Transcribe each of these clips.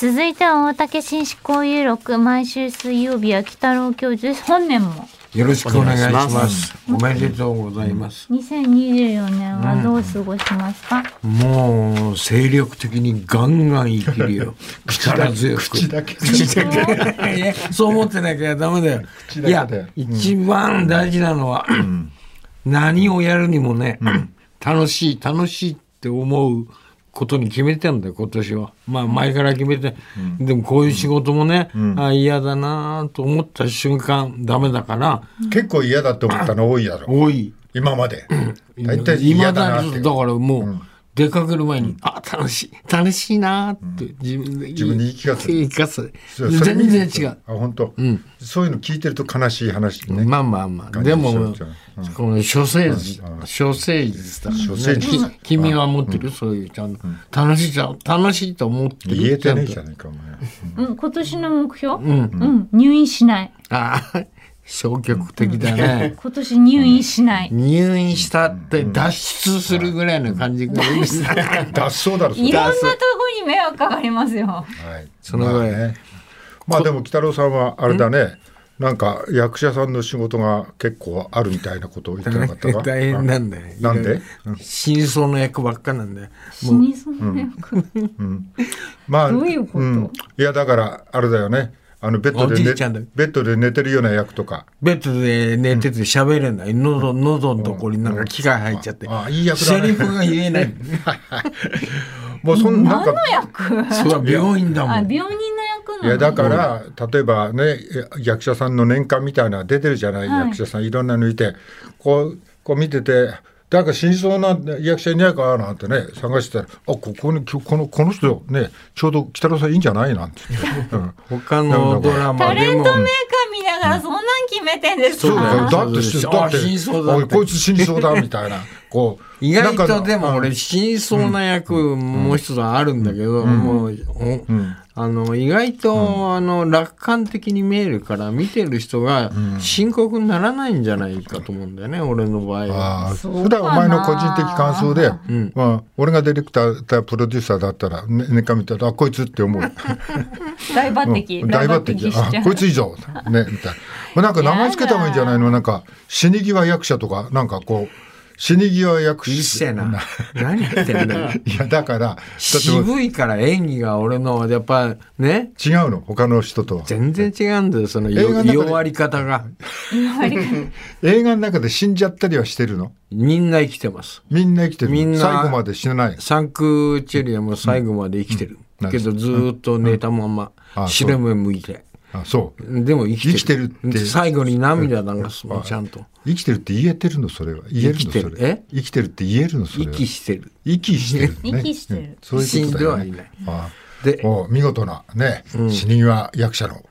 続いては大竹紳士交友録毎週水曜日は北郎教授です本年もよろしくお願いします。おめでとうございます。2024年はどう過ごしますか、もう精力的にガンガン生きるよ。力強く。口だけ口だけ。そう思ってなきゃダメだよ。いやで、一番大事なのは、何をやるにもね、楽しい、楽しいって思うことに決めてんだよ、今年は。まあ、前から決めて。でも、こういう仕事もね、あ嫌だなと思った瞬間、ダメだから、結構嫌だって思ったの多いやろ。多い。今まで。大体今嫌だなだからもう、出かける前に、あ楽しい。楽しいなって自分で自分に言い聞かせる。言全然違う。あ本当、そういうの聞いてると悲しい話ね、まあまあまあ。でも、この処世術。処世術だ処世術。き君は持ってる、そういうちゃんと、楽しいじゃん。楽しいと思ってる？言えてねえじゃないかお前。うん、今年の目標、うん。入院しない。ああ消極的だね。今年入院しない、入院したって脱出するぐらいの感じがいいですね。脱走だろいろんなとこに迷惑かかりますよ。はい、そのぐらい。まあね。まあでも鬼太郎さんはあれだね。なんか役者さんの仕事が結構あるみたいなことを言ってなかったか？大変なんだよ。なんで？真相の役ばっかなんだよ。死にそうな役、まあどういうこと？ん。いやだからあれだよねあのベッドおで寝じいちゃんだ。ベッドで寝てるような役とか。ベッドで寝てて喋れない。喉、喉のところになんか機械入っちゃって。ああいい役だね。セリフが言えない。もうそんな何の役？そうだ、病院だもあん。病人の役なの？いやだから、例えばね役者さんの年間みたいなの出てるじゃない、はい。役者さんいろんなのいてこうこう見ててだから死にそうな役者いないかななんてね探してたら「あここにこのこの人ねちょうど北郎さんいいんじゃない?」なんて。言って、うん。他のドラマタでも。レントメーカー見ながらそんなん決めてんです。そうだよかだってそうだってあ死にそうだこいつ死にそうだみたいな。こう意外なんかとでも俺死にそうな役もう一つあるんだけど、もう、おあの、意外と、あの、楽観的に見えるから、見てる人が深刻にならないんじゃないかと思うんだよね、俺の場合は。普段お前の個人的感想で、まあ、俺がディレクタープロデューサーだったらね年間見たらあこいつって思う。大抜擢、うん。大抜擢。あこいついいぞねみたいな。まあなんか名前つけた方がいいんじゃないの？なんか死に際役者とかなんかこう死に際役うっせえな。何言ってんだよ。いやだから渋いから演技が俺の、やっぱね、違うの他の人とは。全然違うんだよ、その映画の中で。弱り方が。映画の中で死んじゃったりはしてるの？みんな生きてます。みんな生きてるみんな最後まで死なない？サンクチェリアも最後まで生きてる。うん。けどずーっと寝たまま、あ白目向いて。あそう。でも生きてる。生きてるって。最後に涙流すの、ちゃんと。生きてるって言えてるのそれは。言えるの生きてそれる。え？生きてるって言えるのそれは。息してる。息してる、ね、息してる。うん。そういうことだよ死んではいねない。ああ。でお見事なね、死に際役者の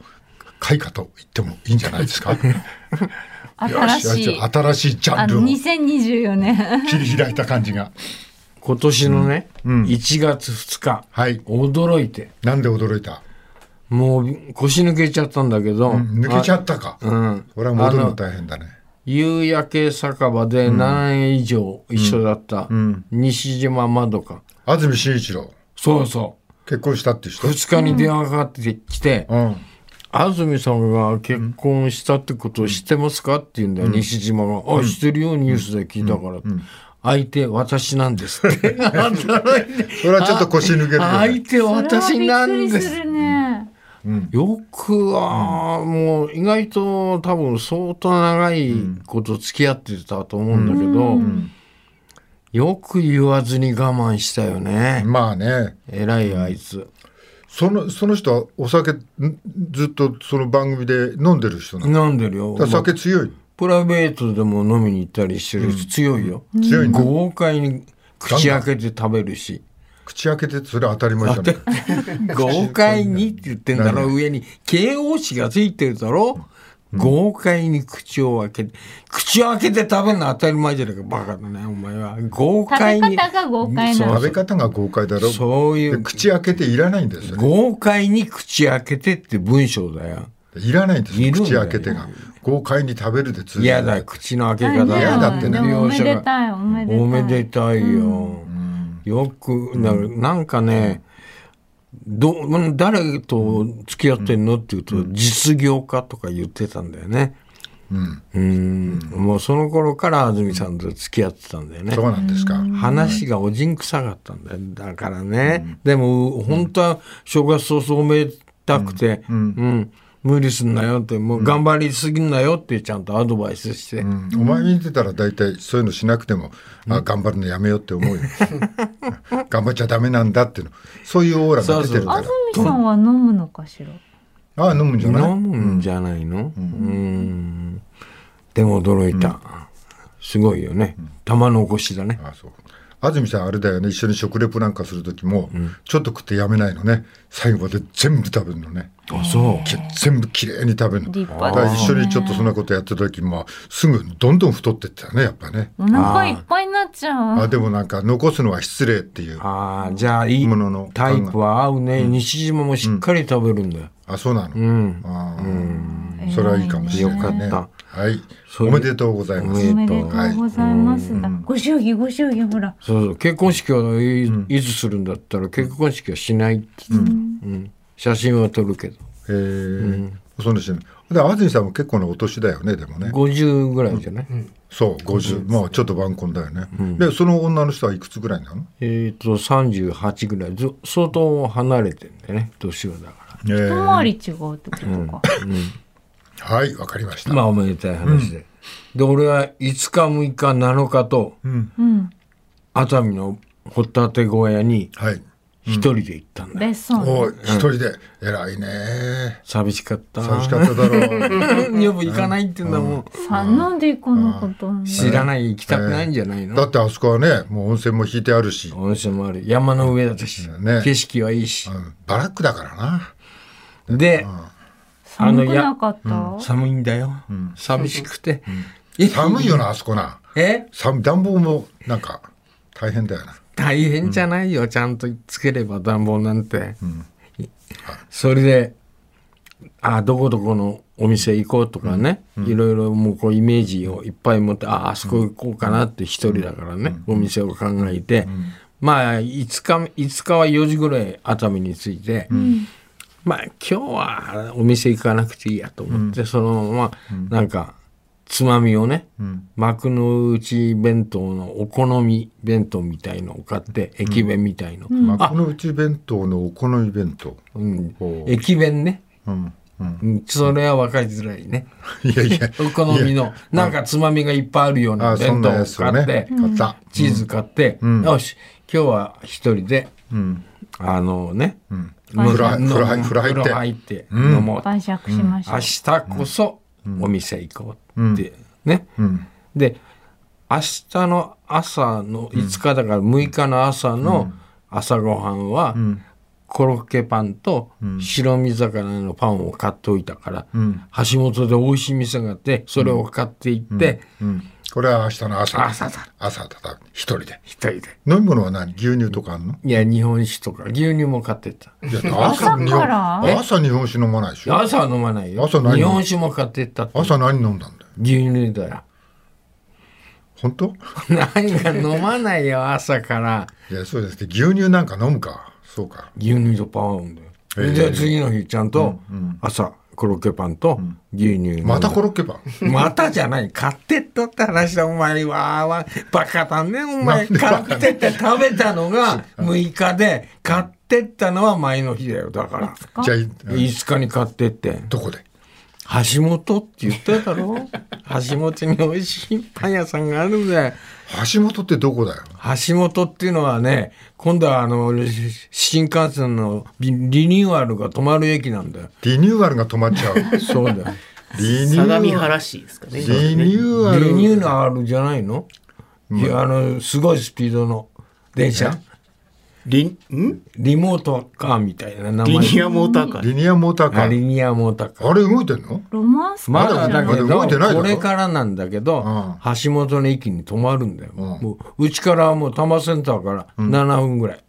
開花と言ってもいいんじゃないですか？新しいよ新しいジャあのンルを2024年切り開いた感じが。今年のね、うん。1月2日、はい。驚いて、なんで驚いた、もう腰抜けちゃったんだけど、うん抜けちゃったか、うん。これは戻るの大変だね。夕焼け酒場で何円以上一緒だった。ん。西島まどか。安住紳一郎。そうそ結婚したって人？う。2日に電話かかってきて、うん。安住さんが結婚したってことを知ってますかって言うんだよ、西島が。あ、知ってるよ、ニュースで聞いたから。って。相手、私なんですって。それはちょっと腰抜けるよね。相手、私なんです。それよくは、もう意外と多分相当長いこと付き合ってたと思うんだけど、よく言わずに我慢したよね。まあね偉いあいつ。そのその人はお酒んずっとその番組で飲んでる人なの？飲んでるよ。酒強い？プライベートでも飲みに行ったりしてるし、強いよ。強い豪快に口開けて食べるし。口開けてそれは当たり前じゃない。豪快にって言ってんだろ、上に。形容詞がついてるだろ。豪快に口を開けて、口を開けて食べるのは当たり前じゃないか、バカだね、お前は。豪快に。食べ方が豪快食べ方が豪快だろ。でそういう、口開けていらないんですよ豪快に口開けてって文章だよ。いらないんですよ口開けてが。豪快に食べるで通じる嫌だよ、口の開け方が。嫌だ。ってね。おめでたいおめでたい。よ。よく、ななんかね、ど誰と付き合ってんのって言うと、実業家とか言ってたんだよね。うん、もうその頃から安住さんと付き合ってたんだよね。そうなんですか。話がおじんくさかったんだよ。だからね。でも、本当は正月早々おめでたくて、うん、無理すんなよって、もう頑張りすぎんなよってちゃんとアドバイスして。うん。お前見てたら大体そういうのしなくても、あ頑張るのやめようって思うよ。頑張っちゃダメなんだっていうの。そういうオーラが出てるか安ら。住さんは飲むのかしら？ああ、飲むんじゃない？飲むんじゃないの、うん、でも驚いた。すごいよね。玉のこしだね。あそう。安住さんあれだよね。一緒に食レポなんかする時も、ちょっと食ってやめないのね。最後まで全部食べるのねあ、そう。き全部きれいに食べるの。一緒にちょっとそんなことやってた時もすぐどんどん太ってったよねやっぱね。お腹いっぱいになっちゃう。あでもなんか残すのは失礼っていう。あああ、じゃあいいもののタイプは合うね。西島もしっかり食べるんだよ。そうなの、うん。あー。それはいいかもしれないね。よかはい。そうおめでとうございます。おめでとうございます。だご祝儀ご祝儀ほら。そうそう。結婚式はい,、いつするんだったら結婚式はしないって言ってた、うん写真は撮るけど。へえ、そんなしないで安住さんも結構なお年だよねでもね。50ぐらいじゃない、そう50まあちょっと晩婚だよね、でその女の人はいくつぐらいなの？えっ、と38ぐらい。ず相当離れてんだよね年はだかえ一回り違うってことかはいわかりました、らまあおめでたい話で、で俺は5日6日7日とうん。熱海のホタテ小屋にはい一人で行ったんだよ、別荘おい一人で。偉いね。寂しかった。寂しかっただろう。女房行かないって言うんだもん、さなんでこんなこと。知らない行きたくないんじゃないの、だってあそこはねもう温泉も引いてあるし、温泉もある。山の上だったし、ね。景色はいいし、うん。バラックだからな。で、寒くなかった？寒いんだよ、寂しくて、寒いよなあそこな。え？寒暖房もなんか大変だよな大変じゃないよ、ちゃんとつければ暖房なんて、それであどこどこのお店行こうとかね、いろいろもうこうイメージをいっぱい持ってああそこ行こうかなって一人だからね、お店を考えて、まあ5日5日は4時ぐらい熱海に着いて、まあ今日はお店行かなくていいやと思って、そのままなんかつまみをね、幕の内弁当のお好み弁当みたいのを買って駅弁みたいの、幕の内弁当のお好み弁当、うん。駅弁ね、うんうん、うん。それは分かりづらいね。いやいや。お好みのなんかつまみがいっぱいあるようなあそんな弁当を買って、チーズ買って、よし今日は一人でうん。あのね、うん、飲風呂入って。風呂入って飲もう、晩酌しましょう。明日こそお店行こうって、ね、うん。で明日の朝の5日だから6日の朝の朝ごはんは、コロッケパンと白身魚のパンを買っておいたから、橋本で美味しい店があってそれを買って行って、うん、これは明日の朝。朝。だ朝だ一人で。一人で。飲み物は何？牛乳とかあんの？いや日本酒とか。牛乳も買ってった。いや朝日から？本朝日本酒飲まないでしょ？朝は飲まないよ。朝何日本酒も買ってった朝何飲んだんだよ？牛乳だよ。本当？何か飲まないよ朝から。いやそうですね。牛乳なんか飲むか。そうか。牛乳とパンだよ、へえで次の日ちゃんと朝コロッケパンと牛乳飲んだ。またコロッケパン？またじゃない。買ってったって話だお前わーわバカだねお前。買ってって食べたのが 6日で買ってったのは前の日だよだから。じゃあい5日に買ってって。どこで？橋本って言っただろ？橋本に美味しいパン屋さんがあるんだよ橋本ってどこだよ？橋本っていうのはね今度はあの新幹線のリリニューアルが止まる駅なんだよ。リニューアルが止まっちゃう？そうだよ。リニュ相模ーアル。原市ですかね。リニューアル。リニューアルじゃないの、いやあのすごいスピードの電車リん？リモートカーみたいな名前。リニアモーターカー。リニアモーターカーあリニアモーターカーあれ動いてんの？ロマンスまだだけど。まだ動いてないだろ？これからなんだけど、う橋本の駅に止まるんだよ、うん。もううちからはもう多摩センターから7分ぐらい、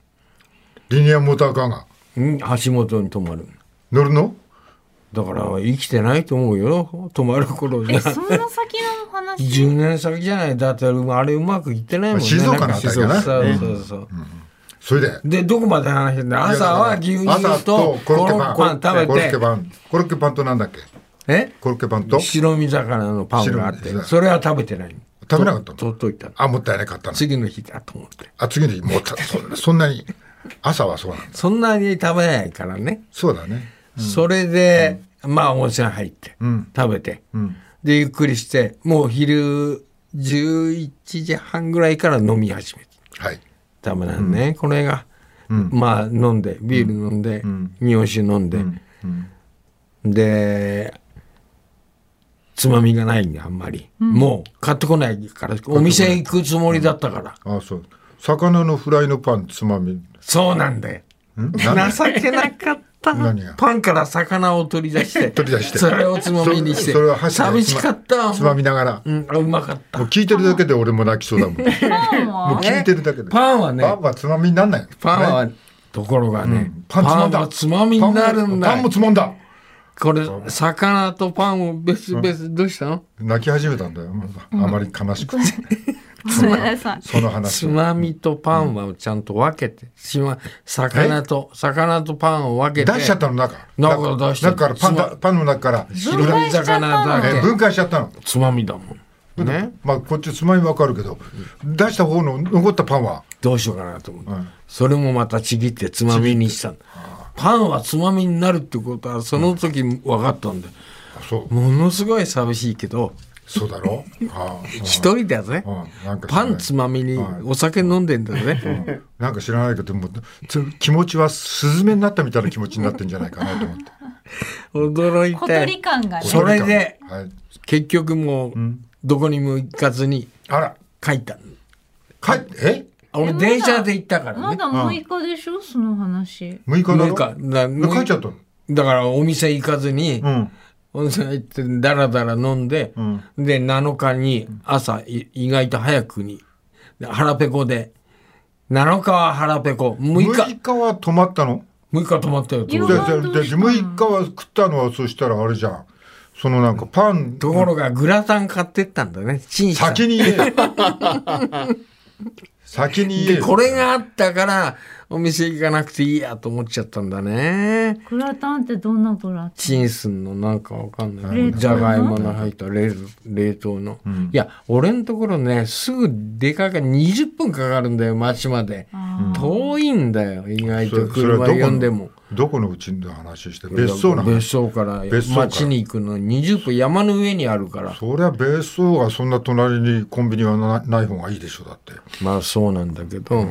リニアモーターカーが。うん橋本に止まる乗るの？だから生きてないと思うよ。止まる頃にえそんな先の話？10年先じゃない。だってあれうまくいってないもんね。静岡のあたりかなそうそうそう。そう、それで。でどこまで話してんだよ。朝は牛乳朝とコロッケパン。食コロッべて。ケパン。コロッケパンとなんだっけ？え？コロッケパンと？白身魚のパンがあって。それは食べてない。食べなかったの？と取っといた。あもったいない。かったの？次の日だと思って。あ次の日もうたそんなに朝はそうなんだ。そんなに食べないからね、そうだね。それで、まあ温泉入って、ん。食べて、ん。でゆっくりしてもう昼11時半ぐらいから飲み始めたはいダメなんね、これが、まあ飲んでビール飲んで、日本酒飲んで、でつまみがないんであんまり、もう買ってこないからお店行くつもりだったから、あそう。魚のフライのパンつまみ。そうなんだよ。ん情けなかった。パンから魚を取り出して 取り出して。それをつまみにして。そそれを箸で寂しかった。つまみながら。うん、あうまかった。もう聞いてるだけで俺も泣きそうだもん。もうパンは？聞いてるだけで。パンはね。パンはつまみになんない。パンは、ね？ところがね、パンつまんつまみになるんだパンもパンもつまんだ。これ魚とパンを別々、どうしたの？泣き始めたんだよ。あまり悲しくて。その話つまみとパンはちゃんと分けて、しま魚と魚とパンを分けて。出しちゃったの中？中出して。中からパンだパンの中から白身魚だけ。え分解しちゃったの？つまみだもん。ね？まあこっちつまみわかるけど出した方の残ったパンは？どうしようかなと思って、それもまたちぎってつまみにしたパンはつまみになるってことはその時分かったんで、あそう。ものすごい寂しいけどそうだろ？ああ一人だぜ、うん。なんか知らない。パンつまみにお酒飲んでんだぜ、なんか知らないけど気持ちはスズメになったみたいな気持ちになってんじゃないかなと思って。驚い小鳥て感がね。それではい。結局もうどこにも行かずにあら。帰った。の帰ってえ？俺電車で行ったからね。まだ6日でしょ？その話。6日だろ？6日だえ帰っちゃったの？だからお店行かずに、うん温泉行ってダラダラ飲んで、で7日に朝い意外と早くに。で腹ペコで。7日は腹ペコ。6日。6日は泊まったの？6日泊まったよでですかでで6日は食ったのはそしたらあれじゃん。そのなんかパン。ところがグラタン買ってったんだね。先に言え 先に言えでこれがあったからお店行かなくていいやと思っちゃったんだね。グラタンってどんなグラタン？チンすんのなんかわかんない。じゃがいもの入った冷冷凍の、いや俺のところねすぐ出かけ20分かかるんだよ町まで。遠いんだよ意外と。車呼んでも。のどこのうちの話して別荘なの別荘から町に行くの。に20分山の上にあるから。そりゃ別荘がそんな隣にコンビニはなない方がいいでしょだって。まあそうなんだけど、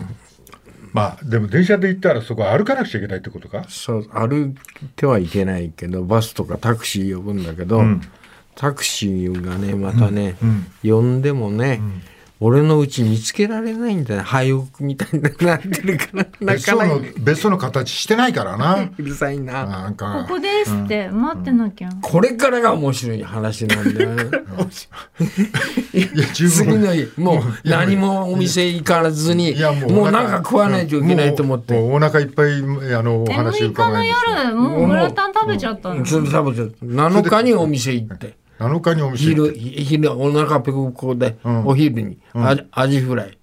まあでも電車で行ったらそこ歩かなくちゃいけないってことか？そう歩いてはいけないけどバスとかタクシー呼ぶんだけど、タクシーがねまたね、呼んでもね、俺のうち見つけられないんだよ。廃屋みたいになってるから。な別荘の別荘の形してないからな。うるさいな。なんか。ここですって待ってなきゃ。これからが面白い話なんだよ次の日もう何もお店行かずにいやもうもうなんか食わないといけないと思って。もうもうお腹いっぱいあのおえ話6日の伺います夜もうグラタン食べちゃったの。食べちゃった7日にお店行って7日にお店行っ昼て。昼お腹ペコペコで、お昼にアジアジフライ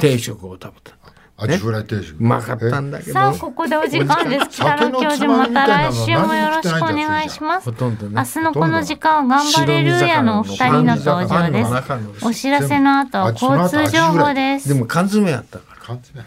定食を食べた。アジフライ定食。うまかったんだけど。さあここでお時間です。北野教授また来週もよろしくお願いします。ほ。とんどね。明日のこの時間は頑張れルーヤのお二人の登場です。お知らせの後は交通情報です。で。も缶詰やったから。缶詰